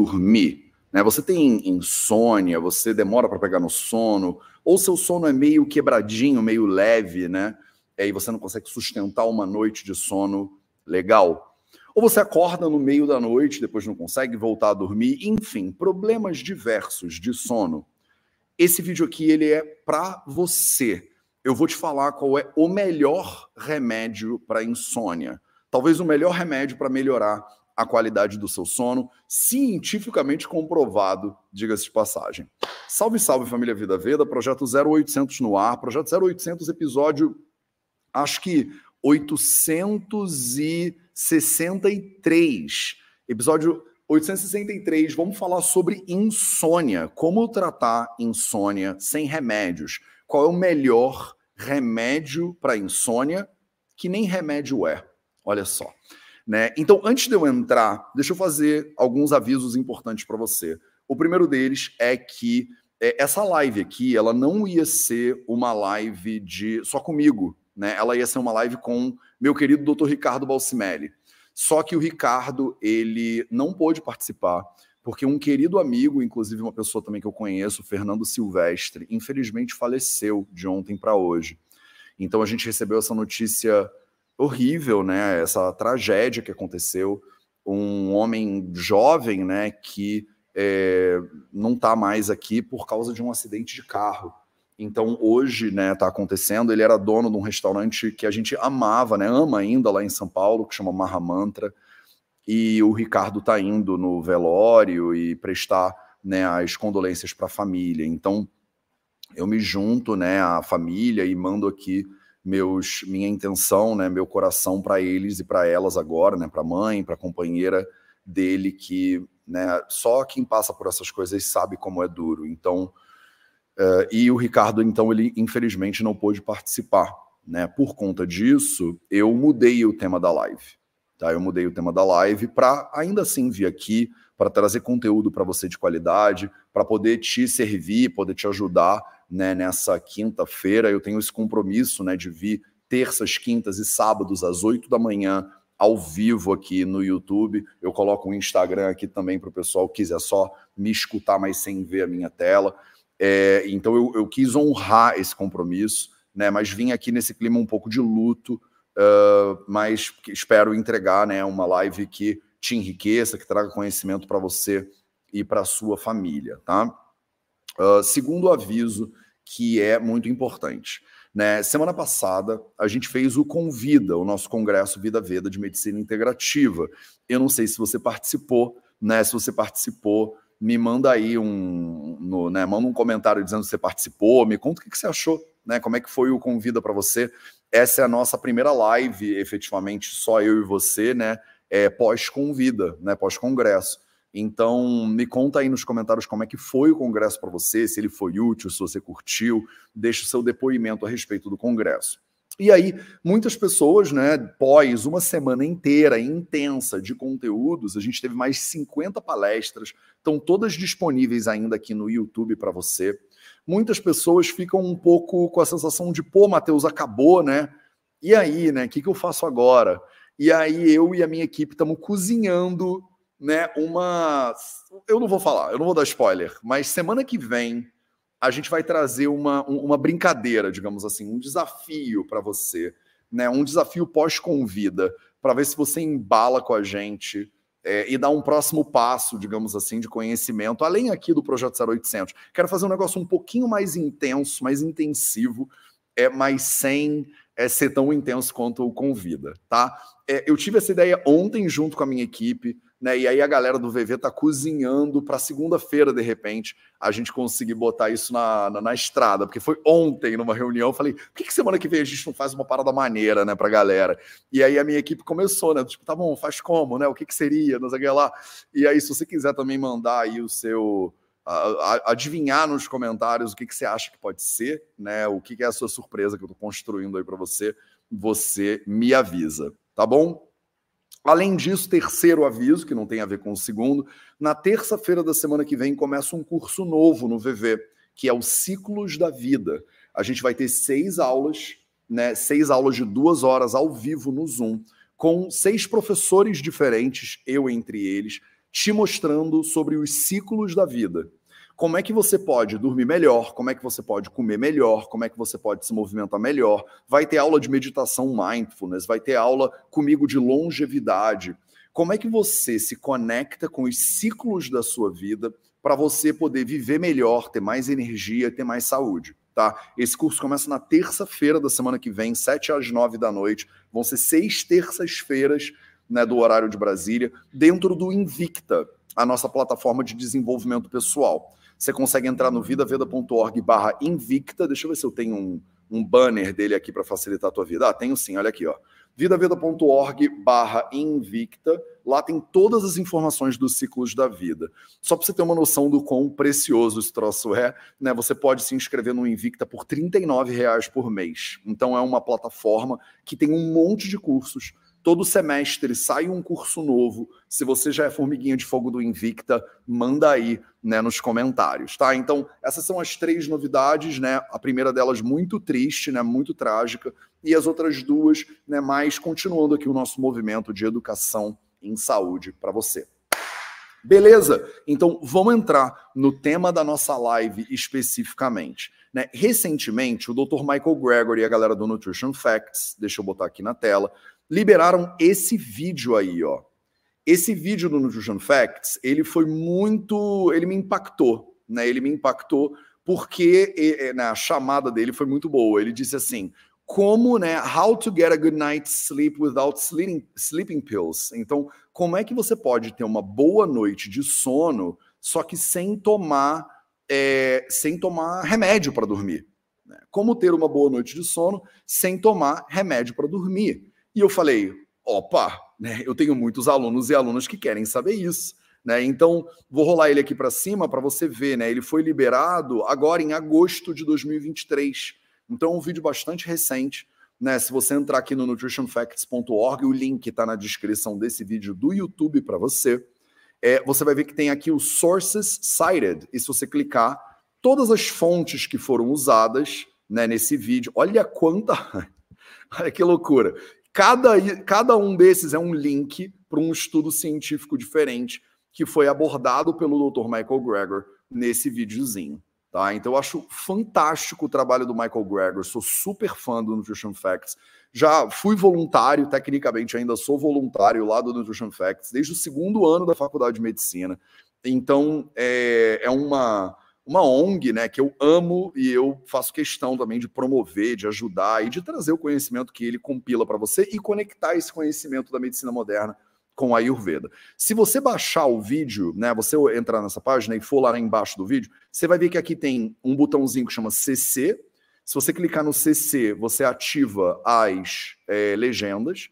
dormir, né? Você tem insônia, você demora para pegar no sono, ou seu sono é meio quebradinho, meio leve, né? E aí você não consegue sustentar uma noite de sono legal. Ou você acorda no meio da noite, depois não consegue voltar a dormir, enfim, problemas diversos de sono. Esse vídeo aqui ele é para você. Eu vou te falar qual é o melhor remédio para insônia. Talvez o melhor remédio para melhorar a qualidade do seu sono, cientificamente comprovado, diga-se de passagem. Salve, salve família Vida Veda, projeto 0800 no ar, projeto 0800 episódio acho que 863, episódio 863, vamos falar sobre insônia, como tratar insônia sem remédios. Qual é o melhor remédio para insônia que nem remédio é? Olha só. Né? Então, antes de eu entrar, deixa eu fazer alguns avisos importantes para você. O primeiro deles é que é, essa live aqui, ela não ia ser uma live de só comigo, né? Ela ia ser uma live com meu querido Dr. Ricardo Balsimelli. Só que o Ricardo, ele não pôde participar, porque um querido amigo, inclusive uma pessoa também que eu conheço, Fernando Silvestre, infelizmente faleceu de ontem para hoje. Então a gente recebeu essa notícia horrível, né? Essa tragédia que aconteceu, um homem jovem, né, que é, não está mais aqui por causa de um acidente de carro. Então hoje, né, está acontecendo. Ele era dono de um restaurante que a gente amava, né, ama ainda lá em São Paulo, que chama Mahamantra. E o Ricardo está indo no velório e prestar, né, as condolências para a família. Então eu me junto, né, à família e mando aqui meus minha intenção, né, meu coração para eles e para elas agora, né, para a mãe, para a companheira dele que, né, só quem passa por essas coisas sabe como é duro. Então, uh, e o Ricardo então ele infelizmente não pôde participar, né? Por conta disso, eu mudei o tema da live. Tá? Eu mudei o tema da live para ainda assim vir aqui para trazer conteúdo para você de qualidade, para poder te servir, poder te ajudar né, nessa quinta-feira. Eu tenho esse compromisso né, de vir terças, quintas e sábados às oito da manhã ao vivo aqui no YouTube. Eu coloco o Instagram aqui também para o pessoal que quiser só me escutar, mas sem ver a minha tela. É, então eu, eu, quis honrar esse compromisso, né? Mas vim aqui nesse clima um pouco de luto, uh, mas espero entregar né, uma live que te enriqueça, que traga conhecimento para você e para sua família, tá? Uh, segundo aviso, que é muito importante. Né? Semana passada, a gente fez o Convida, o nosso congresso Vida Veda de Medicina Integrativa. Eu não sei se você participou, né? Se você participou, me manda aí um, no, né? Manda um comentário dizendo que você participou, me conta o que, que você achou, né? Como é que foi o Convida para você? Essa é a nossa primeira live, efetivamente, só eu e você, né? é, pós-convida, né, pós-congresso. Então, me conta aí nos comentários como é que foi o congresso para você, se ele foi útil, se você curtiu, deixe o seu depoimento a respeito do congresso. E aí, muitas pessoas, né, pós uma semana inteira intensa de conteúdos, a gente teve mais 50 palestras, estão todas disponíveis ainda aqui no YouTube para você. Muitas pessoas ficam um pouco com a sensação de, pô, Matheus, acabou, né? E aí, né? O que, que eu faço agora? E aí eu e a minha equipe estamos cozinhando, né, uma eu não vou falar, eu não vou dar spoiler, mas semana que vem a gente vai trazer uma, uma brincadeira, digamos assim, um desafio para você, né, um desafio pós-convida, para ver se você embala com a gente é, e dá um próximo passo, digamos assim, de conhecimento, além aqui do Projeto 0800. Quero fazer um negócio um pouquinho mais intenso, mais intensivo, é, mas sem é, ser tão intenso quanto o Convida, tá? É, eu tive essa ideia ontem junto com a minha equipe, né? E aí a galera do VV tá cozinhando para segunda-feira, de repente, a gente conseguir botar isso na, na, na, estrada, porque foi ontem numa reunião, eu falei, por que, que, semana que vem a gente não faz uma parada maneira, né, pra galera? E aí a minha equipe começou, né? Tipo, tá bom, faz como, né? O que, que seria? Não sei lá. E aí, se você quiser também mandar aí o seu adivinhar nos comentários o que, que você acha que pode ser, né? O que, que é a sua surpresa que eu estou construindo aí para você, você me avisa, tá bom? Além disso, terceiro aviso, que não tem a ver com o segundo, na terça-feira da semana que vem começa um curso novo no VV, que é o Ciclos da Vida. A gente vai ter seis aulas, né? Seis aulas de duas horas ao vivo no Zoom, com seis professores diferentes, eu entre eles, te mostrando sobre os ciclos da vida. Como é que você pode dormir melhor, como é que você pode comer melhor, como é que você pode se movimentar melhor. Vai ter aula de meditação mindfulness, vai ter aula comigo de longevidade. Como é que você se conecta com os ciclos da sua vida para você poder viver melhor, ter mais energia, ter mais saúde? Tá? Esse curso começa na terça-feira da semana que vem, 7 às 9 da noite. Vão ser seis terças-feiras né, do horário de Brasília, dentro do Invicta, a nossa plataforma de desenvolvimento pessoal. Você consegue entrar no vidaveda.org barra Invicta. Deixa eu ver se eu tenho um, um banner dele aqui para facilitar a tua vida. Ah, tenho sim, olha aqui, ó. vidaveda.org barra Invicta. Lá tem todas as informações dos ciclos da vida. Só para você ter uma noção do quão precioso esse troço é, né? Você pode se inscrever no Invicta por R$ reais por mês. Então é uma plataforma que tem um monte de cursos Todo semestre sai um curso novo. Se você já é formiguinha de fogo do Invicta, manda aí né, nos comentários, tá? Então, essas são as três novidades, né? A primeira delas muito triste, né? Muito trágica, e as outras duas, né? Mais continuando aqui o nosso movimento de educação em saúde para você. Beleza? Então vamos entrar no tema da nossa live especificamente. Né? Recentemente, o Dr. Michael Gregory e a galera do Nutrition Facts, deixa eu botar aqui na tela, liberaram esse vídeo aí, ó. Esse vídeo do Nutrition Facts, ele foi muito, ele me impactou, né? Ele me impactou porque né, a chamada dele foi muito boa. Ele disse assim: como, né, how to get a good night's sleep without sleeping, sleeping pills. Então, como é que você pode ter uma boa noite de sono, só que sem tomar, é, sem tomar remédio para dormir? Né? Como ter uma boa noite de sono sem tomar remédio para dormir? E eu falei, opa, né, eu tenho muitos alunos e alunas que querem saber isso. Né? Então, vou rolar ele aqui para cima para você ver. Né? Ele foi liberado agora em agosto de 2023. Então, é um vídeo bastante recente. Né? Se você entrar aqui no nutritionfacts.org, o link está na descrição desse vídeo do YouTube para você. É, você vai ver que tem aqui o Sources Cited. E se você clicar, todas as fontes que foram usadas né, nesse vídeo. Olha quanta. Olha que loucura. Cada, cada um desses é um link para um estudo científico diferente que foi abordado pelo Dr. Michael Greger nesse videozinho. Tá? Então eu acho fantástico o trabalho do Michael Greger, sou super fã do Nutrition Facts. Já fui voluntário, tecnicamente ainda sou voluntário lá do Nutrition Facts, desde o segundo ano da faculdade de medicina. Então é, é uma uma ONG, né, que eu amo e eu faço questão também de promover, de ajudar e de trazer o conhecimento que ele compila para você e conectar esse conhecimento da medicina moderna com a Ayurveda. Se você baixar o vídeo, né, você entrar nessa página e for lá embaixo do vídeo, você vai ver que aqui tem um botãozinho que chama CC. Se você clicar no CC, você ativa as é, legendas.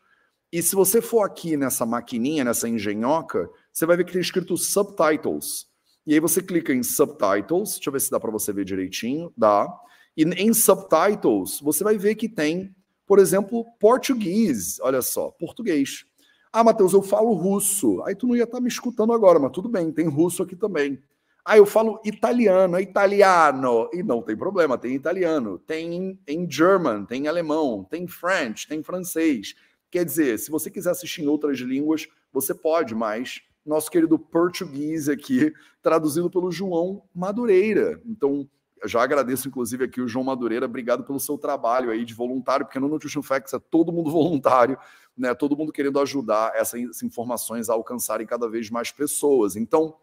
E se você for aqui nessa maquininha, nessa engenhoca, você vai ver que tem escrito Subtitles. E aí você clica em Subtitles, deixa eu ver se dá para você ver direitinho, dá. E em Subtitles, você vai ver que tem, por exemplo, português, olha só, português. Ah, Matheus, eu falo russo. Aí tu não ia estar tá me escutando agora, mas tudo bem, tem russo aqui também. Ah, eu falo italiano, italiano. E não tem problema, tem italiano. Tem em German, tem alemão, tem French, tem francês. Quer dizer, se você quiser assistir em outras línguas, você pode, mas nosso querido português aqui, traduzido pelo João Madureira. Então, já agradeço, inclusive, aqui o João Madureira, obrigado pelo seu trabalho aí de voluntário, porque no Nutrition Facts é todo mundo voluntário, né? Todo mundo querendo ajudar essas informações a alcançarem cada vez mais pessoas. Então,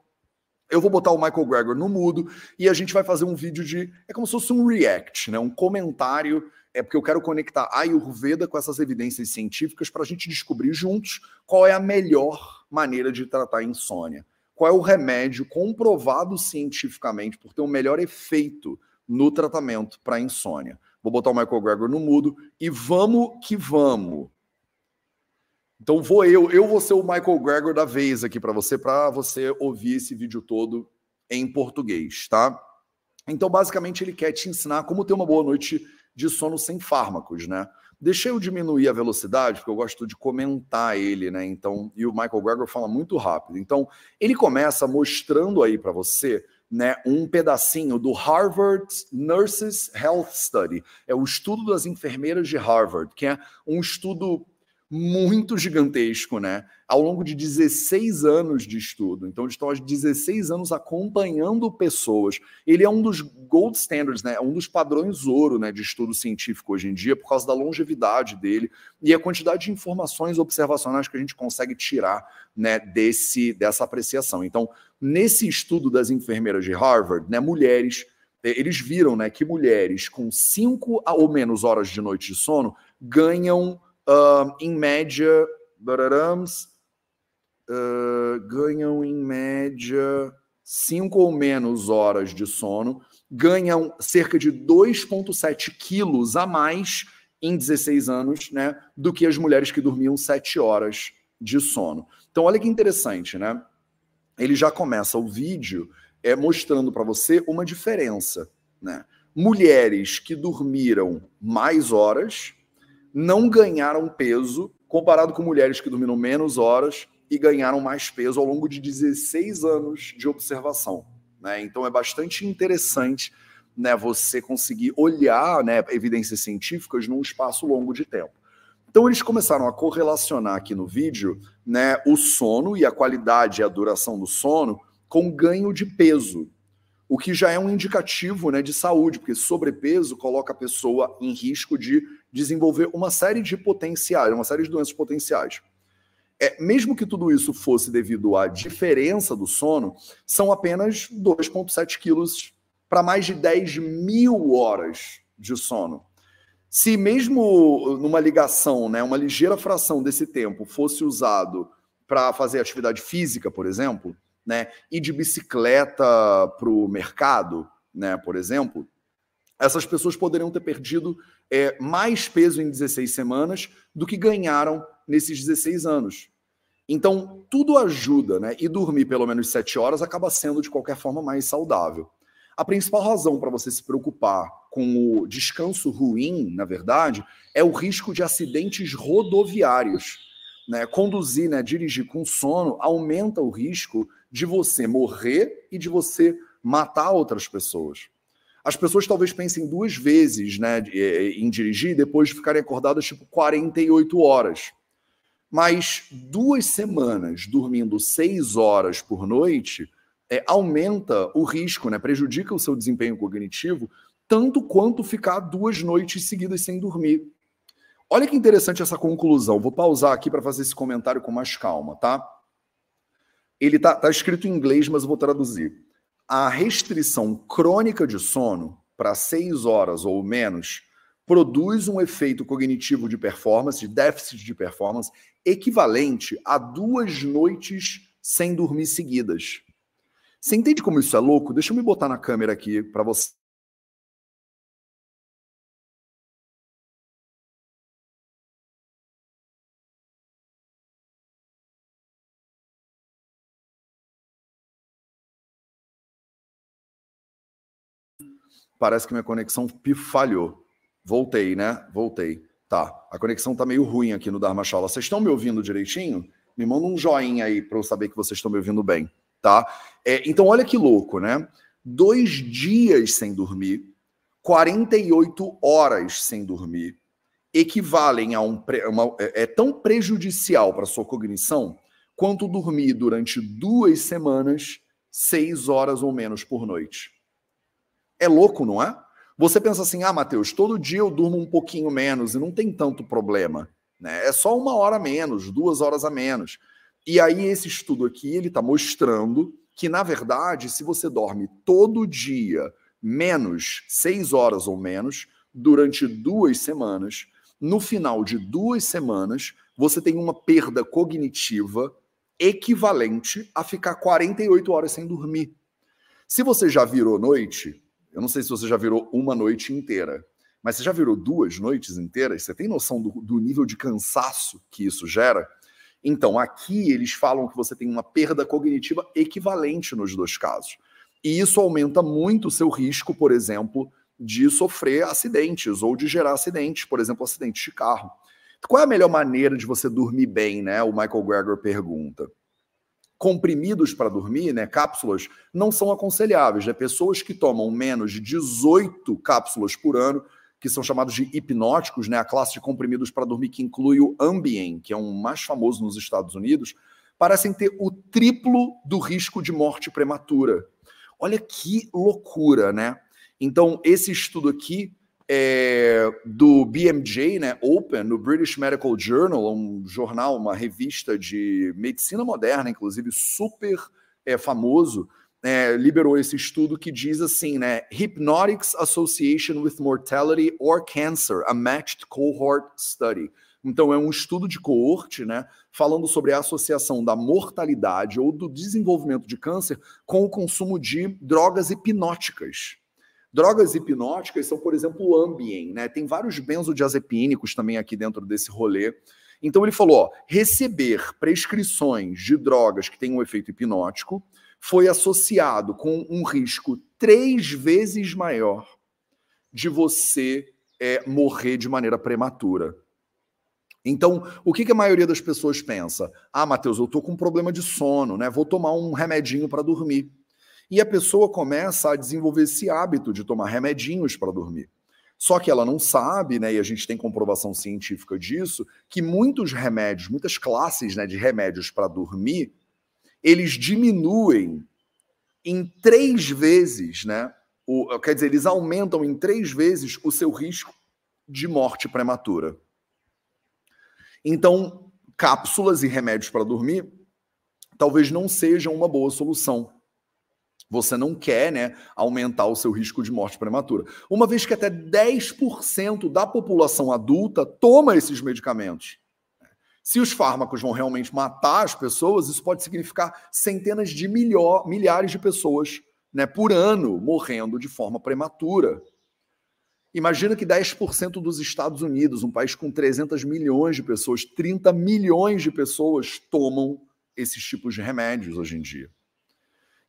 eu vou botar o Michael Gregor no mudo e a gente vai fazer um vídeo de. É como se fosse um react, né? Um comentário é porque eu quero conectar a Ayurveda com essas evidências científicas para a gente descobrir juntos qual é a melhor maneira de tratar a insônia. Qual é o remédio comprovado cientificamente por ter um melhor efeito no tratamento para insônia. Vou botar o Michael Gregor no mudo e vamos que vamos. Então vou eu, eu vou ser o Michael Gregor da vez aqui para você, para você ouvir esse vídeo todo em português, tá? Então basicamente ele quer te ensinar como ter uma boa noite de sono sem fármacos, né? Deixei eu diminuir a velocidade, porque eu gosto de comentar ele, né? Então, e o Michael Greger fala muito rápido. Então, ele começa mostrando aí para você, né, um pedacinho do Harvard Nurses Health Study. É o estudo das enfermeiras de Harvard, que é um estudo muito gigantesco, né? Ao longo de 16 anos de estudo. Então, estão há 16 anos acompanhando pessoas. Ele é um dos gold standards, né? É um dos padrões ouro né, de estudo científico hoje em dia, por causa da longevidade dele e a quantidade de informações observacionais que a gente consegue tirar né, desse, dessa apreciação. Então, nesse estudo das enfermeiras de Harvard, né, mulheres eles viram né, que mulheres com cinco ou menos horas de noite de sono ganham uh, em média, bararams, uh, ganham em média cinco ou menos horas de sono, ganham cerca de 2,7 quilos a mais em 16 anos, né, do que as mulheres que dormiam 7 horas de sono. Então, olha que interessante, né? Ele já começa o vídeo é, mostrando para você uma diferença, né? Mulheres que dormiram mais horas não ganharam peso comparado com mulheres que dormiram menos horas e ganharam mais peso ao longo de 16 anos de observação. Né? Então é bastante interessante né, você conseguir olhar né, evidências científicas num espaço longo de tempo. Então eles começaram a correlacionar aqui no vídeo né, o sono e a qualidade e a duração do sono com ganho de peso o que já é um indicativo né, de saúde, porque sobrepeso coloca a pessoa em risco de desenvolver uma série de potenciais, uma série de doenças potenciais. É, mesmo que tudo isso fosse devido à diferença do sono, são apenas 2,7 quilos para mais de 10 mil horas de sono. Se mesmo numa ligação, né, uma ligeira fração desse tempo fosse usado para fazer atividade física, por exemplo, né, ir de bicicleta para o mercado, né, por exemplo, essas pessoas poderiam ter perdido é, mais peso em 16 semanas do que ganharam nesses 16 anos. Então, tudo ajuda, né? E dormir pelo menos 7 horas acaba sendo, de qualquer forma, mais saudável. A principal razão para você se preocupar com o descanso ruim, na verdade, é o risco de acidentes rodoviários. Né? Conduzir, né, dirigir com sono aumenta o risco de você morrer e de você matar outras pessoas. As pessoas talvez pensem duas vezes né, eh, em dirigir depois de ficarem acordadas tipo 48 horas. Mas duas semanas dormindo seis horas por noite é, aumenta o risco, né, prejudica o seu desempenho cognitivo, tanto quanto ficar duas noites seguidas sem dormir. Olha que interessante essa conclusão. Vou pausar aqui para fazer esse comentário com mais calma, tá? Ele tá, tá escrito em inglês, mas eu vou traduzir. A restrição crônica de sono para seis horas ou menos produz um efeito cognitivo de performance, de déficit de performance, equivalente a duas noites sem dormir seguidas. Você entende como isso é louco? Deixa eu me botar na câmera aqui para você Parece que minha conexão falhou. Voltei, né? Voltei. Tá. A conexão tá meio ruim aqui no Dharmashala. Vocês estão me ouvindo direitinho? Me manda um joinha aí para eu saber que vocês estão me ouvindo bem, tá? É, então, olha que louco, né? Dois dias sem dormir, 48 horas sem dormir, equivalem a um. Uma, é, é tão prejudicial para sua cognição quanto dormir durante duas semanas, seis horas ou menos por noite. É louco, não é? Você pensa assim, ah, Matheus, todo dia eu durmo um pouquinho menos e não tem tanto problema. Né? É só uma hora a menos, duas horas a menos. E aí esse estudo aqui, ele está mostrando que, na verdade, se você dorme todo dia menos seis horas ou menos, durante duas semanas, no final de duas semanas, você tem uma perda cognitiva equivalente a ficar 48 horas sem dormir. Se você já virou noite, eu não sei se você já virou uma noite inteira, mas você já virou duas noites inteiras? Você tem noção do, do nível de cansaço que isso gera? Então, aqui eles falam que você tem uma perda cognitiva equivalente nos dois casos. E isso aumenta muito o seu risco, por exemplo, de sofrer acidentes ou de gerar acidentes, por exemplo, acidentes de carro. Qual é a melhor maneira de você dormir bem, né? O Michael Greger pergunta comprimidos para dormir, né, cápsulas, não são aconselháveis. Né? Pessoas que tomam menos de 18 cápsulas por ano que são chamados de hipnóticos, né, a classe de comprimidos para dormir que inclui o Ambien, que é um mais famoso nos Estados Unidos, parecem ter o triplo do risco de morte prematura. Olha que loucura, né? Então, esse estudo aqui é do BMJ, né, Open, no British Medical Journal, um jornal, uma revista de medicina moderna, inclusive super é, famoso, é, liberou esse estudo que diz assim, né, Hypnotics Association with Mortality or Cancer, a Matched Cohort Study. Então, é um estudo de coorte, né, falando sobre a associação da mortalidade ou do desenvolvimento de câncer com o consumo de drogas hipnóticas. Drogas hipnóticas são, por exemplo, o Ambien, né? Tem vários benzodiazepínicos também aqui dentro desse rolê. Então ele falou, ó, receber prescrições de drogas que têm um efeito hipnótico foi associado com um risco três vezes maior de você é, morrer de maneira prematura. Então, o que, que a maioria das pessoas pensa? Ah, Matheus, eu tô com um problema de sono, né? Vou tomar um remedinho para dormir. E a pessoa começa a desenvolver esse hábito de tomar remedinhos para dormir. Só que ela não sabe, né, e a gente tem comprovação científica disso, que muitos remédios, muitas classes né, de remédios para dormir, eles diminuem em três vezes, né? O, quer dizer, eles aumentam em três vezes o seu risco de morte prematura. Então, cápsulas e remédios para dormir talvez não sejam uma boa solução. Você não quer né, aumentar o seu risco de morte prematura. Uma vez que até 10% da população adulta toma esses medicamentos. Se os fármacos vão realmente matar as pessoas, isso pode significar centenas de milho, milhares de pessoas né, por ano morrendo de forma prematura. Imagina que 10% dos Estados Unidos, um país com 300 milhões de pessoas, 30 milhões de pessoas tomam esses tipos de remédios hoje em dia.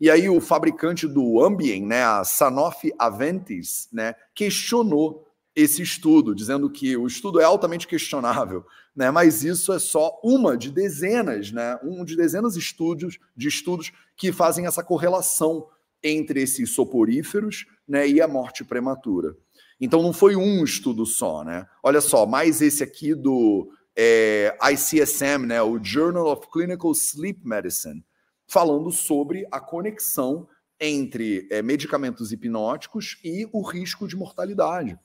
E aí o fabricante do Ambien, né, a Sanofi Aventis, né, questionou esse estudo, dizendo que o estudo é altamente questionável, né, mas isso é só uma de dezenas, né, um de dezenas de estudos, de estudos que fazem essa correlação entre esses soporíferos né, e a morte prematura. Então não foi um estudo só, né? Olha só, mais esse aqui do é, ICSM, né, o Journal of Clinical Sleep Medicine, falando sobre a conexão entre é, medicamentos hipnóticos e o risco de mortalidade.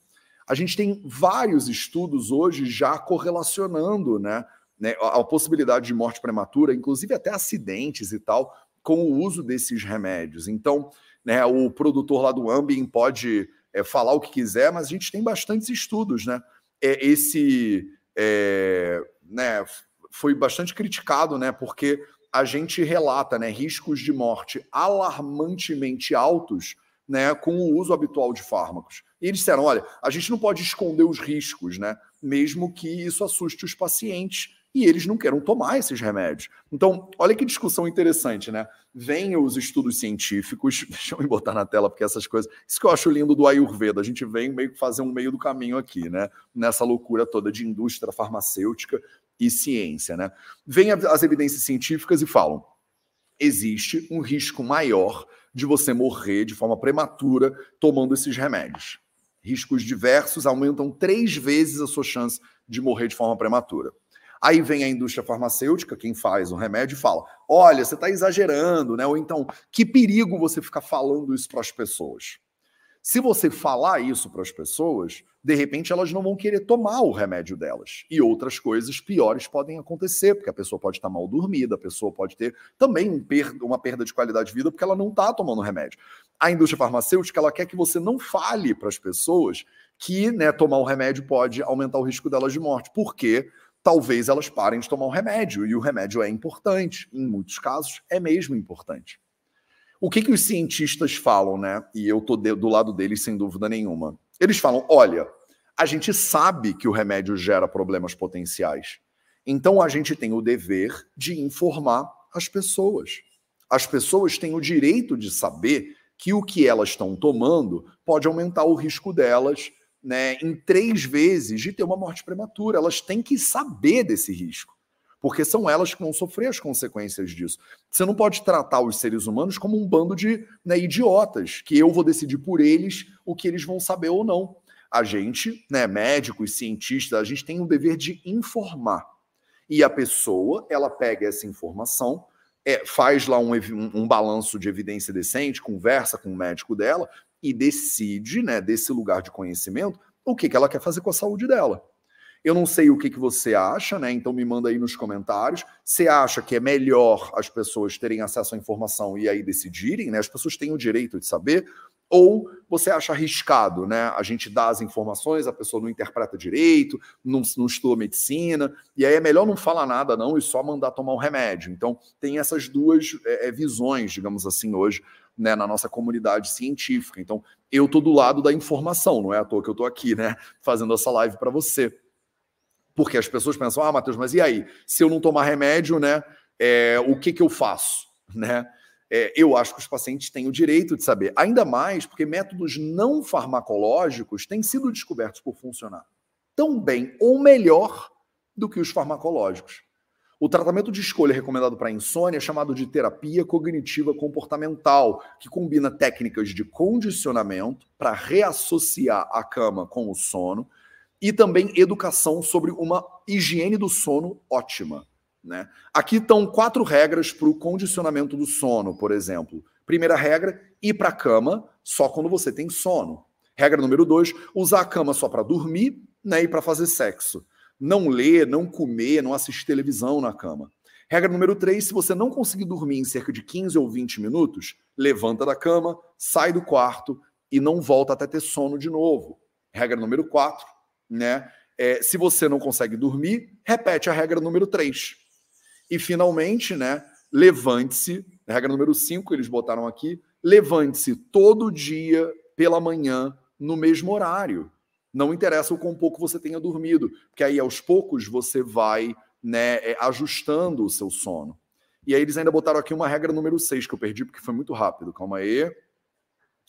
A gente tem vários estudos hoje já correlacionando né, né, a possibilidade de morte prematura, inclusive até acidentes e tal, com o uso desses remédios. Então, né, o produtor lá do Ambien pode é, falar o que quiser, mas a gente tem bastantes estudos, né? É, esse é, né, foi bastante criticado, né? Porque a gente relata né, riscos de morte alarmantemente altos né, com o uso habitual de fármacos. E eles disseram: olha, a gente não pode esconder os riscos, né? Mesmo que isso assuste os pacientes e eles não queiram tomar esses remédios. Então, olha que discussão interessante, né? Vem os estudos científicos, deixa eu me botar na tela, porque essas coisas. Isso que eu acho lindo do Ayurveda, a gente vem meio que fazer um meio do caminho aqui, né? Nessa loucura toda de indústria farmacêutica e ciência, né? Vêm as evidências científicas e falam: existe um risco maior de você morrer de forma prematura tomando esses remédios. Riscos diversos aumentam três vezes a sua chance de morrer de forma prematura. Aí vem a indústria farmacêutica, quem faz o remédio, e fala: olha, você está exagerando, né? Ou então, que perigo você ficar falando isso para as pessoas. Se você falar isso para as pessoas, de repente elas não vão querer tomar o remédio delas. E outras coisas piores podem acontecer, porque a pessoa pode estar mal dormida, a pessoa pode ter também uma perda de qualidade de vida porque ela não está tomando remédio. A indústria farmacêutica ela quer que você não fale para as pessoas que né, tomar o remédio pode aumentar o risco delas de morte. Por quê? talvez elas parem de tomar o remédio. E o remédio é importante, em muitos casos é mesmo importante. O que, que os cientistas falam, né? E eu tô do lado deles sem dúvida nenhuma. Eles falam: olha, a gente sabe que o remédio gera problemas potenciais. Então a gente tem o dever de informar as pessoas. As pessoas têm o direito de saber que o que elas estão tomando pode aumentar o risco delas né, em três vezes de ter uma morte prematura. Elas têm que saber desse risco, porque são elas que vão sofrer as consequências disso. Você não pode tratar os seres humanos como um bando de né, idiotas, que eu vou decidir por eles o que eles vão saber ou não. A gente, né, médicos, cientistas, a gente tem o dever de informar. E a pessoa, ela pega essa informação, é, faz lá um, um, balanço de evidência decente, conversa com o médico dela e decide, né, desse lugar de conhecimento, o que, que ela quer fazer com a saúde dela. Eu não sei o que, que você acha, né? Então me manda aí nos comentários. Você acha que é melhor as pessoas terem acesso à informação e aí decidirem, né? As pessoas têm o direito de saber. Ou você acha arriscado, né? A gente dá as informações, a pessoa não interpreta direito, não, não estuda medicina, e aí é melhor não falar nada, não, e só mandar tomar um remédio. Então, tem essas duas é, é visões, digamos assim, hoje, né, na nossa comunidade científica. Então, eu tô do lado da informação, não é à toa que eu tô aqui, né, fazendo essa live para você. Porque as pessoas pensam, ah, Matheus, mas e aí? Se eu não tomar remédio, né? É, o que, que eu faço? Né? É, eu acho que os pacientes têm o direito de saber, ainda mais porque métodos não farmacológicos têm sido descobertos por funcionar tão bem ou melhor do que os farmacológicos. O tratamento de escolha recomendado para insônia é chamado de terapia cognitiva comportamental, que combina técnicas de condicionamento para reassociar a cama com o sono e também educação sobre uma higiene do sono ótima. Né? Aqui estão quatro regras para o condicionamento do sono, por exemplo. Primeira regra: ir para a cama só quando você tem sono. Regra número dois: usar a cama só para dormir né, e para fazer sexo. Não ler, não comer, não assistir televisão na cama. Regra número 3, se você não conseguir dormir em cerca de 15 ou 20 minutos, levanta da cama, sai do quarto e não volta até ter sono de novo. Regra número 4, né? É, se você não consegue dormir, repete a regra número 3. E finalmente, né, levante-se, regra número 5, eles botaram aqui, levante-se todo dia pela manhã no mesmo horário. Não interessa o quão pouco você tenha dormido, porque aí aos poucos você vai né, é, ajustando o seu sono. E aí eles ainda botaram aqui uma regra número 6, que eu perdi porque foi muito rápido. Calma aí.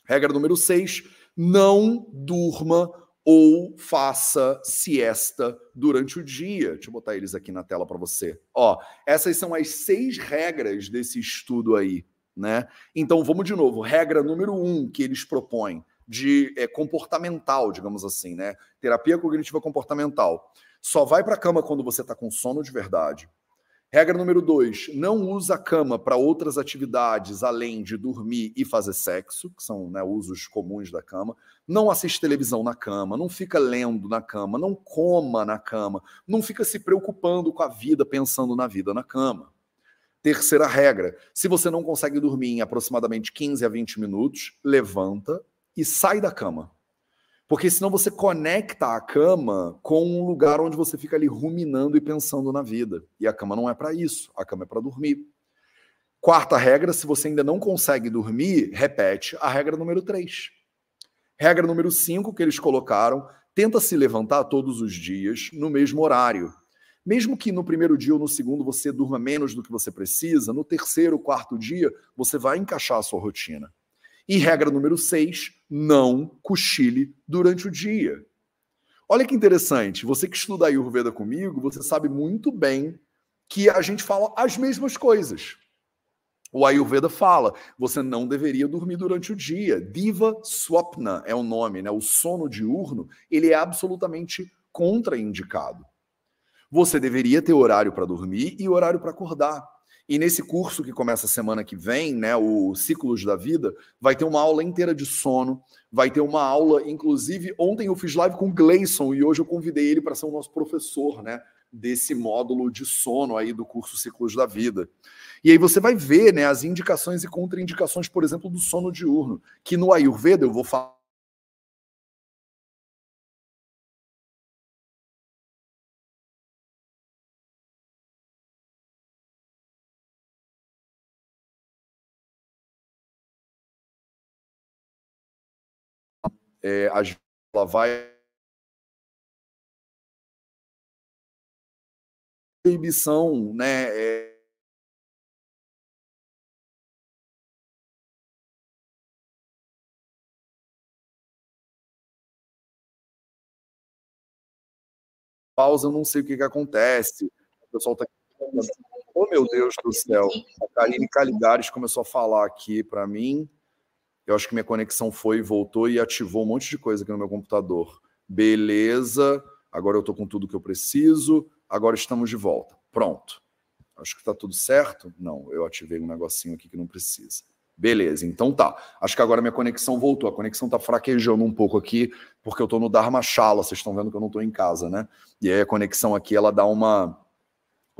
Regra número 6: não durma ou faça siesta durante o dia. Deixa eu botar eles aqui na tela para você. Ó, essas são as seis regras desse estudo aí, né? Então vamos de novo. Regra número um que eles propõem de é, comportamental, digamos assim, né? Terapia cognitiva comportamental. Só vai para a cama quando você está com sono de verdade. Regra número dois: não usa a cama para outras atividades além de dormir e fazer sexo, que são né, usos comuns da cama. Não assiste televisão na cama, não fica lendo na cama, não coma na cama, não fica se preocupando com a vida, pensando na vida na cama. Terceira regra: se você não consegue dormir em aproximadamente 15 a 20 minutos, levanta e sai da cama. Porque senão você conecta a cama com um lugar onde você fica ali ruminando e pensando na vida. E a cama não é para isso, a cama é para dormir. Quarta regra, se você ainda não consegue dormir, repete a regra número 3. Regra número 5 que eles colocaram, tenta se levantar todos os dias no mesmo horário. Mesmo que no primeiro dia ou no segundo você durma menos do que você precisa, no terceiro, quarto dia, você vai encaixar a sua rotina. E regra número 6, não cochile durante o dia. Olha que interessante, você que estuda Ayurveda comigo, você sabe muito bem que a gente fala as mesmas coisas. O Ayurveda fala, você não deveria dormir durante o dia. Diva Swapna é o nome, né? O sono diurno, ele é absolutamente contraindicado. Você deveria ter horário para dormir e horário para acordar. E nesse curso que começa semana que vem, né, o Ciclos da Vida, vai ter uma aula inteira de sono, vai ter uma aula, inclusive, ontem eu fiz live com o Gleison e hoje eu convidei ele para ser o nosso professor, né, desse módulo de sono aí do curso Ciclos da Vida. E aí você vai ver, né, as indicações e contraindicações, por exemplo, do sono diurno, que no Ayurveda eu vou falar é, ela vai proibição, né? É... Pausa, eu não sei o que, que acontece. O pessoal está Oh, meu Deus do céu. A Karine Caligares começou a falar aqui para mim. Eu acho que minha conexão foi e voltou e ativou um monte de coisa aqui no meu computador. Beleza. Agora eu estou com tudo que eu preciso. Agora estamos de volta. Pronto. Acho que está tudo certo. Não, eu ativei um negocinho aqui que não precisa. Beleza, então tá. Acho que agora minha conexão voltou. A conexão tá fraquejando um pouco aqui, porque eu tô no Dharmashala. Vocês estão vendo que eu não tô em casa, né? E aí a conexão aqui, ela dá uma.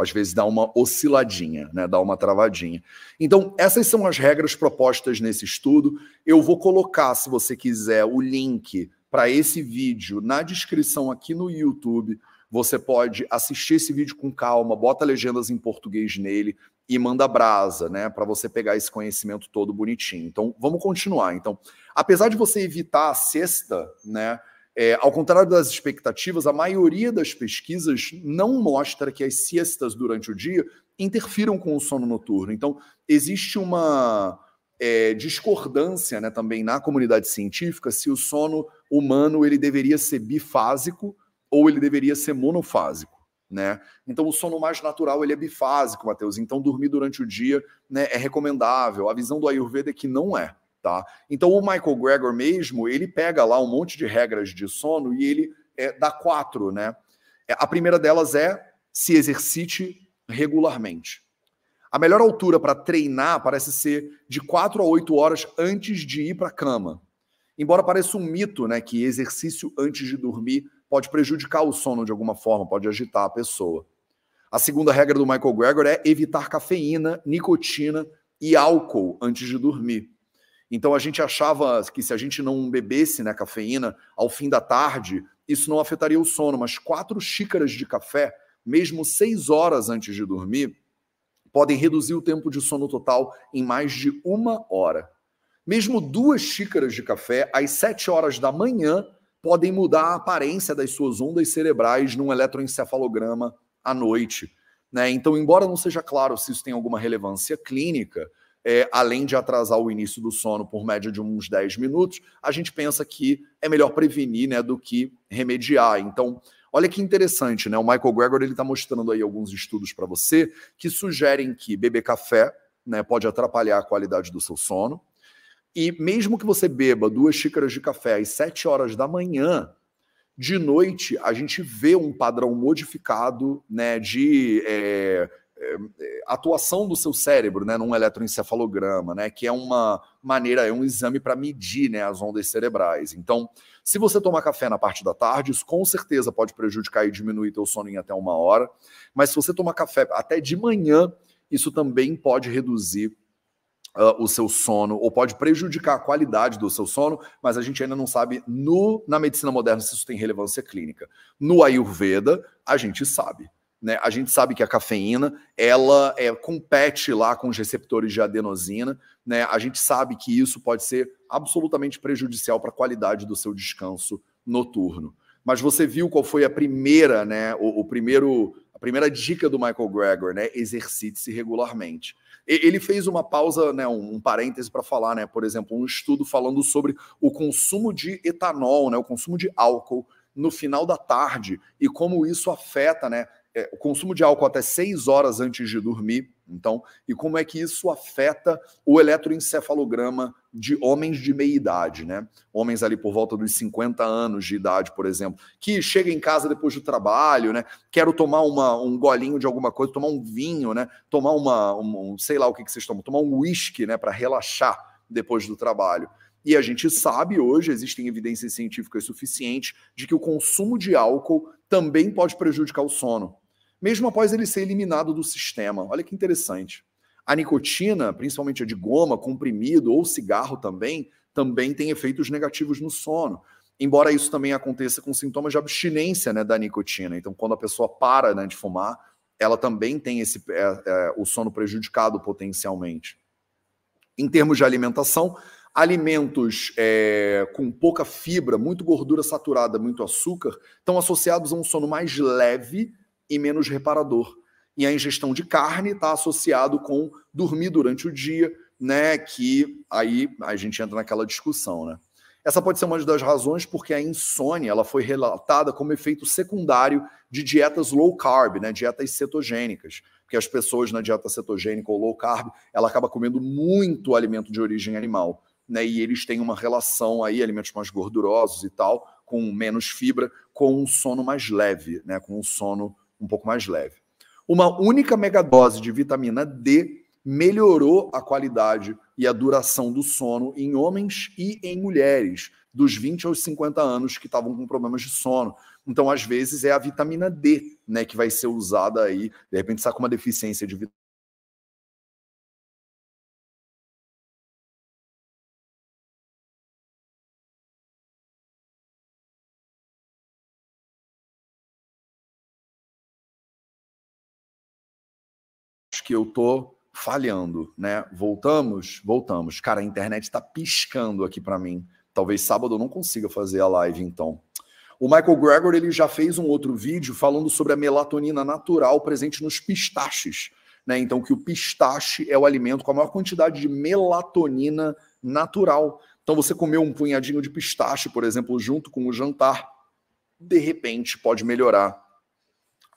Às vezes dá uma osciladinha, né? Dá uma travadinha. Então, essas são as regras propostas nesse estudo. Eu vou colocar, se você quiser, o link para esse vídeo na descrição aqui no YouTube. Você pode assistir esse vídeo com calma, bota legendas em português nele e manda brasa, né, para você pegar esse conhecimento todo bonitinho. Então, vamos continuar. Então, apesar de você evitar a sexta, né, é, ao contrário das expectativas, a maioria das pesquisas não mostra que as siestas durante o dia interfiram com o sono noturno. Então, existe uma é, discordância né, também na comunidade científica se o sono humano ele deveria ser bifásico ou ele deveria ser monofásico. Né? Então o sono mais natural ele é bifásico, Matheus. Então dormir durante o dia né, é recomendável. A visão do Ayurveda é que não é, tá? Então o Michael Gregor mesmo ele pega lá um monte de regras de sono e ele é, dá quatro, né? É, a primeira delas é se exercite regularmente. A melhor altura para treinar parece ser de quatro a oito horas antes de ir para a cama. Embora pareça um mito, né, que exercício antes de dormir pode prejudicar o sono de alguma forma, pode agitar a pessoa. A segunda regra do Michael Gregor é evitar cafeína, nicotina e álcool antes de dormir. Então a gente achava que se a gente não bebesse né, cafeína ao fim da tarde, isso não afetaria o sono, mas quatro xícaras de café, mesmo seis horas antes de dormir, podem reduzir o tempo de sono total em mais de uma hora. Mesmo duas xícaras de café às sete horas da manhã podem mudar a aparência das suas ondas cerebrais num eletroencefalograma à noite. Né? Então, embora não seja claro se isso tem alguma relevância clínica, é, além de atrasar o início do sono por média de uns 10 minutos, a gente pensa que é melhor prevenir né, do que remediar. Então, olha que interessante, né? O Michael Gregor está mostrando aí alguns estudos para você que sugerem que beber café né, pode atrapalhar a qualidade do seu sono. E mesmo que você beba duas xícaras de café às 7 horas da manhã, de noite a gente vê um padrão modificado né, de é, atuação do seu cérebro né, num eletroencefalograma, né, que é uma maneira, é um exame para medir né, as ondas cerebrais. Então, se você tomar café na parte da tarde, isso com certeza pode prejudicar e diminuir teu sono em até uma hora. Mas se você tomar café até de manhã, isso também pode reduzir Uh, o seu sono, ou pode prejudicar a qualidade do seu sono, mas a gente ainda não sabe no, na medicina moderna se isso tem relevância clínica. No Ayurveda, a gente sabe. Né? A gente sabe que a cafeína ela é, compete lá com os receptores de adenosina. Né? A gente sabe que isso pode ser absolutamente prejudicial para a qualidade do seu descanso noturno. Mas você viu qual foi a primeira, né? O, o primeiro, a primeira dica do Michael Gregor, né? Exercite-se regularmente. Ele fez uma pausa, né, um parêntese para falar, né, por exemplo, um estudo falando sobre o consumo de etanol, né, o consumo de álcool no final da tarde e como isso afeta, né, é, o consumo de álcool até seis horas antes de dormir, então, e como é que isso afeta o eletroencefalograma de homens de meia idade, né? Homens ali por volta dos 50 anos de idade, por exemplo, que chega em casa depois do trabalho, né? Quero tomar uma, um golinho de alguma coisa, tomar um vinho, né? Tomar uma, um, sei lá o que, que vocês tomam, tomar um whisky, né? Para relaxar depois do trabalho. E a gente sabe hoje, existem evidências científicas suficientes de que o consumo de álcool também pode prejudicar o sono mesmo após ele ser eliminado do sistema. Olha que interessante. A nicotina, principalmente a de goma, comprimido ou cigarro também, também tem efeitos negativos no sono. Embora isso também aconteça com sintomas de abstinência né, da nicotina. Então, quando a pessoa para né, de fumar, ela também tem esse, é, é, o sono prejudicado potencialmente. Em termos de alimentação, alimentos é, com pouca fibra, muito gordura saturada, muito açúcar, estão associados a um sono mais leve e menos reparador. E a ingestão de carne está associado com dormir durante o dia, né? Que aí a gente entra naquela discussão, né? Essa pode ser uma das razões porque a insônia ela foi relatada como efeito secundário de dietas low carb, né, dietas cetogênicas, porque as pessoas na dieta cetogênica ou low carb, ela acaba comendo muito alimento de origem animal. né? E eles têm uma relação aí, alimentos mais gordurosos e tal, com menos fibra, com um sono mais leve, né? Com um sono um pouco mais leve. Uma única megadose de vitamina D melhorou a qualidade e a duração do sono em homens e em mulheres dos 20 aos 50 anos que estavam com problemas de sono. Então, às vezes, é a vitamina D, né, que vai ser usada aí, de repente está com uma deficiência de que eu tô falhando, né? Voltamos, voltamos. Cara, a internet está piscando aqui para mim. Talvez sábado eu não consiga fazer a live, então. O Michael Gregor ele já fez um outro vídeo falando sobre a melatonina natural presente nos pistaches, né? Então que o pistache é o alimento com a maior quantidade de melatonina natural. Então você comer um punhadinho de pistache, por exemplo, junto com o jantar, de repente pode melhorar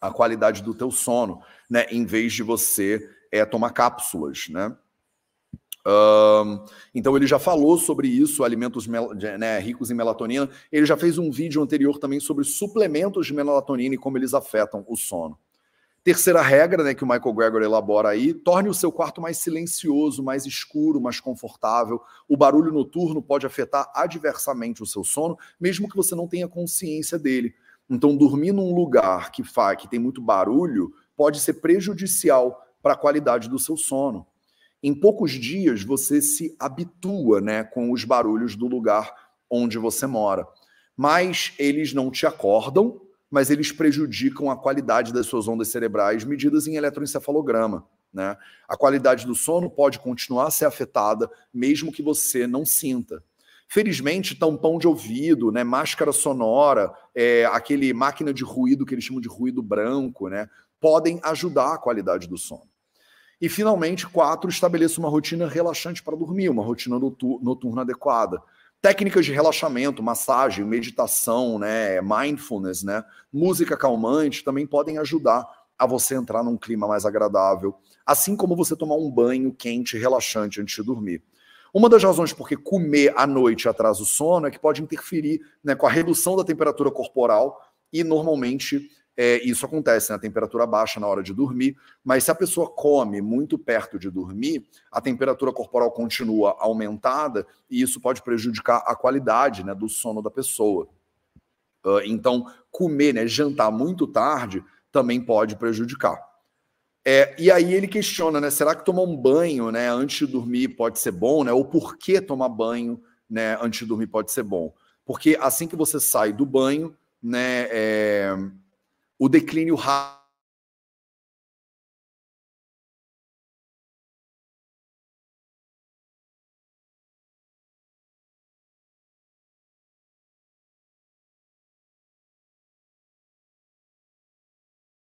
a qualidade do teu sono, né? Em vez de você é, tomar cápsulas, né? Um, então ele já falou sobre isso, alimentos né, ricos em melatonina. Ele já fez um vídeo anterior também sobre suplementos de melatonina e como eles afetam o sono. Terceira regra, né, que o Michael Gregor elabora aí, torne o seu quarto mais silencioso, mais escuro, mais confortável. O barulho noturno pode afetar adversamente o seu sono, mesmo que você não tenha consciência dele. Então, dormir num lugar que, faz, que tem muito barulho pode ser prejudicial para a qualidade do seu sono. Em poucos dias, você se habitua né, com os barulhos do lugar onde você mora. Mas eles não te acordam, mas eles prejudicam a qualidade das suas ondas cerebrais medidas em eletroencefalograma. Né? A qualidade do sono pode continuar a ser afetada, mesmo que você não sinta. Felizmente, tampão de ouvido, né, máscara sonora, é, aquele máquina de ruído que eles chamam de ruído branco, né, podem ajudar a qualidade do sono. E, finalmente, quatro, estabeleça uma rotina relaxante para dormir, uma rotina noturna adequada. Técnicas de relaxamento, massagem, meditação, né, mindfulness, né, música calmante também podem ajudar a você entrar num clima mais agradável, assim como você tomar um banho quente e relaxante antes de dormir. Uma das razões por que comer à noite atrasa o sono é que pode interferir né, com a redução da temperatura corporal e normalmente é, isso acontece na né, temperatura baixa na hora de dormir, mas se a pessoa come muito perto de dormir, a temperatura corporal continua aumentada e isso pode prejudicar a qualidade né, do sono da pessoa. Uh, então, comer, né, jantar muito tarde também pode prejudicar. É, e aí ele questiona, né? Será que tomar um banho, né, antes de dormir pode ser bom, né? Ou por que tomar banho, né, antes de dormir pode ser bom? Porque assim que você sai do banho, né, é, o declínio rápido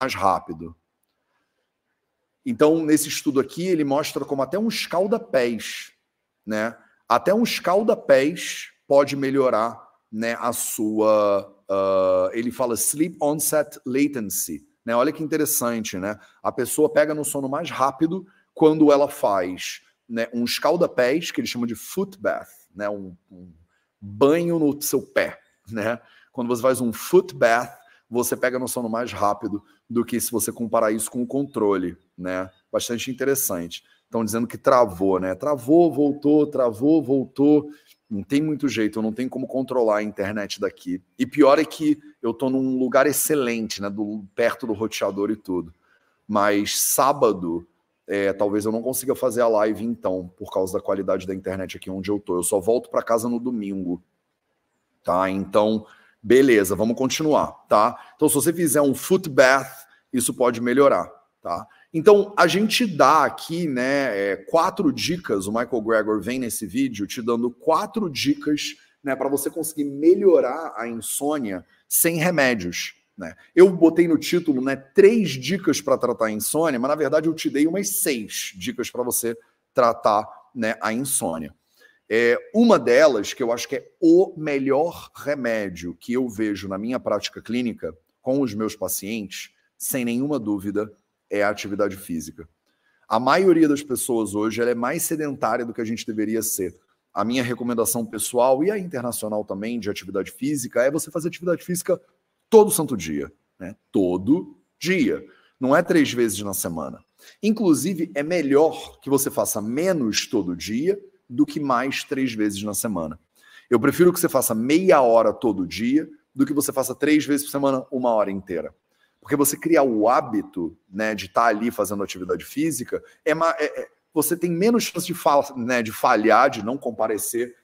mais rápido. Então, nesse estudo aqui, ele mostra como até um escalda-pés, né? Até um escalda-pés pode melhorar né, a sua. Uh, ele fala sleep onset latency. Né? Olha que interessante, né? A pessoa pega no sono mais rápido quando ela faz né, um escalda-pés, que ele chama de foot bath, né? Um, um banho no seu pé. Né? Quando você faz um foot bath, você pega no sono mais rápido do que se você comparar isso com o controle, né? Bastante interessante. Estão dizendo que travou, né? Travou, voltou, travou, voltou. Não tem muito jeito, não tenho como controlar a internet daqui. E pior é que eu estou num lugar excelente, né? Do, perto do roteador e tudo. Mas sábado, é, talvez eu não consiga fazer a live então, por causa da qualidade da internet aqui onde eu tô. Eu só volto para casa no domingo. Tá? Então, Beleza, vamos continuar, tá? Então, se você fizer um foot bath, isso pode melhorar, tá? Então, a gente dá aqui, né, é, quatro dicas. O Michael Gregor vem nesse vídeo te dando quatro dicas, né, para você conseguir melhorar a insônia sem remédios. Né? Eu botei no título, né, três dicas para tratar a insônia, mas na verdade eu te dei umas seis dicas para você tratar, né, a insônia. É, uma delas, que eu acho que é o melhor remédio que eu vejo na minha prática clínica com os meus pacientes, sem nenhuma dúvida, é a atividade física. A maioria das pessoas hoje é mais sedentária do que a gente deveria ser. a minha recomendação pessoal e a internacional também de atividade física é você fazer atividade física todo santo dia, né? Todo dia. Não é três vezes na semana. Inclusive, é melhor que você faça menos todo dia do que mais três vezes na semana. Eu prefiro que você faça meia hora todo dia do que você faça três vezes por semana, uma hora inteira. Porque você criar o hábito né, de estar tá ali fazendo atividade física, é, é, é você tem menos chance de, né, de falhar, de não comparecer,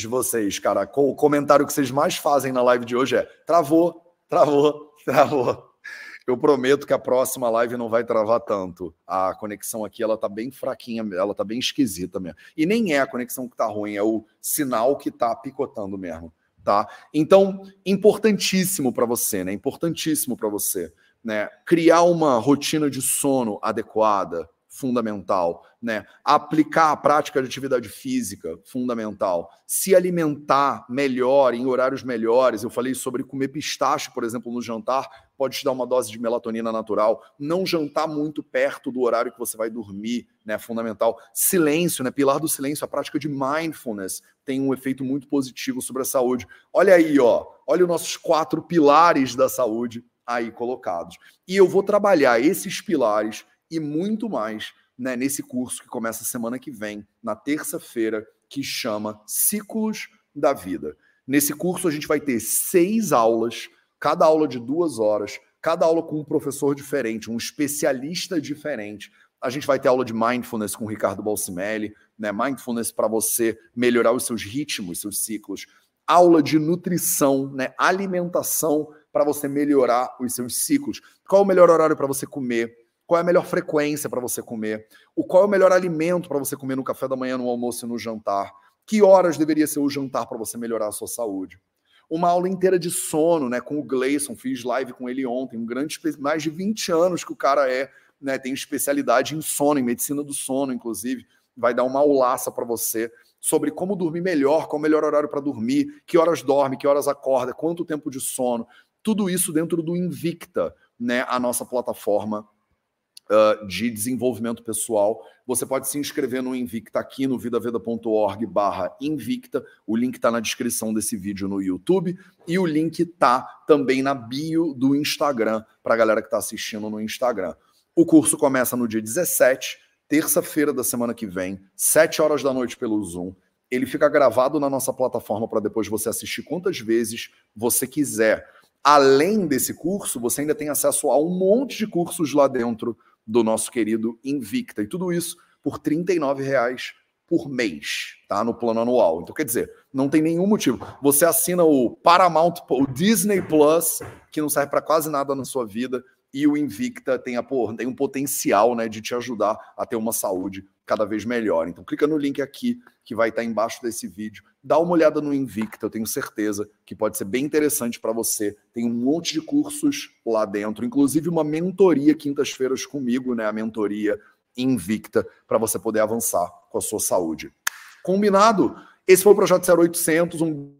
de vocês, cara. O comentário que vocês mais fazem na live de hoje é: travou, travou, travou. Eu prometo que a próxima live não vai travar tanto. A conexão aqui ela tá bem fraquinha, ela tá bem esquisita mesmo. E nem é a conexão que tá ruim, é o sinal que tá picotando mesmo, tá? Então, importantíssimo para você, né? Importantíssimo para você, né? Criar uma rotina de sono adequada, fundamental, né? Aplicar a prática de atividade física, fundamental. Se alimentar melhor, em horários melhores. Eu falei sobre comer pistache, por exemplo, no jantar, pode te dar uma dose de melatonina natural. Não jantar muito perto do horário que você vai dormir, né? Fundamental. Silêncio, né? Pilar do silêncio, a prática de mindfulness tem um efeito muito positivo sobre a saúde. Olha aí, ó. Olha os nossos quatro pilares da saúde aí colocados. E eu vou trabalhar esses pilares e muito mais né, nesse curso que começa semana que vem, na terça-feira, que chama Ciclos da Vida. Nesse curso a gente vai ter seis aulas, cada aula de duas horas, cada aula com um professor diferente, um especialista diferente. A gente vai ter aula de mindfulness com o Ricardo Balsimelli, né? Mindfulness para você melhorar os seus ritmos, seus ciclos. Aula de nutrição, né? Alimentação para você melhorar os seus ciclos. Qual o melhor horário para você comer? Qual é a melhor frequência para você comer, o qual é o melhor alimento para você comer no café da manhã, no almoço e no jantar, que horas deveria ser o jantar para você melhorar a sua saúde. Uma aula inteira de sono, né, com o Gleison, fiz live com ele ontem, um grande mais de 20 anos que o cara é, né, tem especialidade em sono, em medicina do sono, inclusive, vai dar uma aulaça para você sobre como dormir melhor, qual o melhor horário para dormir, que horas dorme, que horas acorda, quanto tempo de sono, tudo isso dentro do Invicta, né, a nossa plataforma uh, de desenvolvimento pessoal. Você pode se inscrever no Invicta aqui no vidaveda.org barra Invicta. O link está na descrição desse vídeo no YouTube e o link está também na bio do Instagram, para a galera que está assistindo no Instagram. O curso começa no dia 17, terça-feira da semana que vem, 7 horas da noite pelo Zoom. Ele fica gravado na nossa plataforma para depois você assistir quantas vezes você quiser. Além desse curso, você ainda tem acesso a um monte de cursos lá dentro do nosso querido Invicta. E tudo isso por R$ reais por mês, tá? No plano anual. Então, quer dizer, não tem nenhum motivo. Você assina o Paramount, o Disney Plus, que não serve para quase nada na sua vida, e o Invicta tem, a, tem um potencial né, de te ajudar a ter uma saúde cada vez melhor. Então, clica no link aqui que vai estar embaixo desse vídeo. Dá uma olhada no Invicta, eu tenho certeza que pode ser bem interessante para você. Tem um monte de cursos lá dentro, inclusive uma mentoria quintas-feiras comigo, né? A mentoria Invicta, para você poder avançar com a sua saúde. Combinado? Esse foi o Projeto 0800, um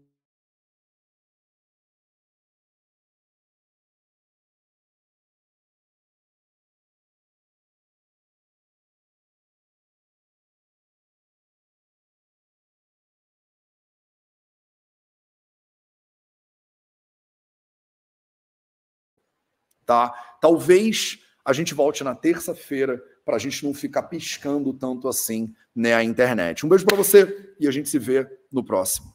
tá? Talvez a gente volte na terça-feira para a gente não ficar piscando tanto assim né, a internet. Um beijo para você e a gente se vê no próximo.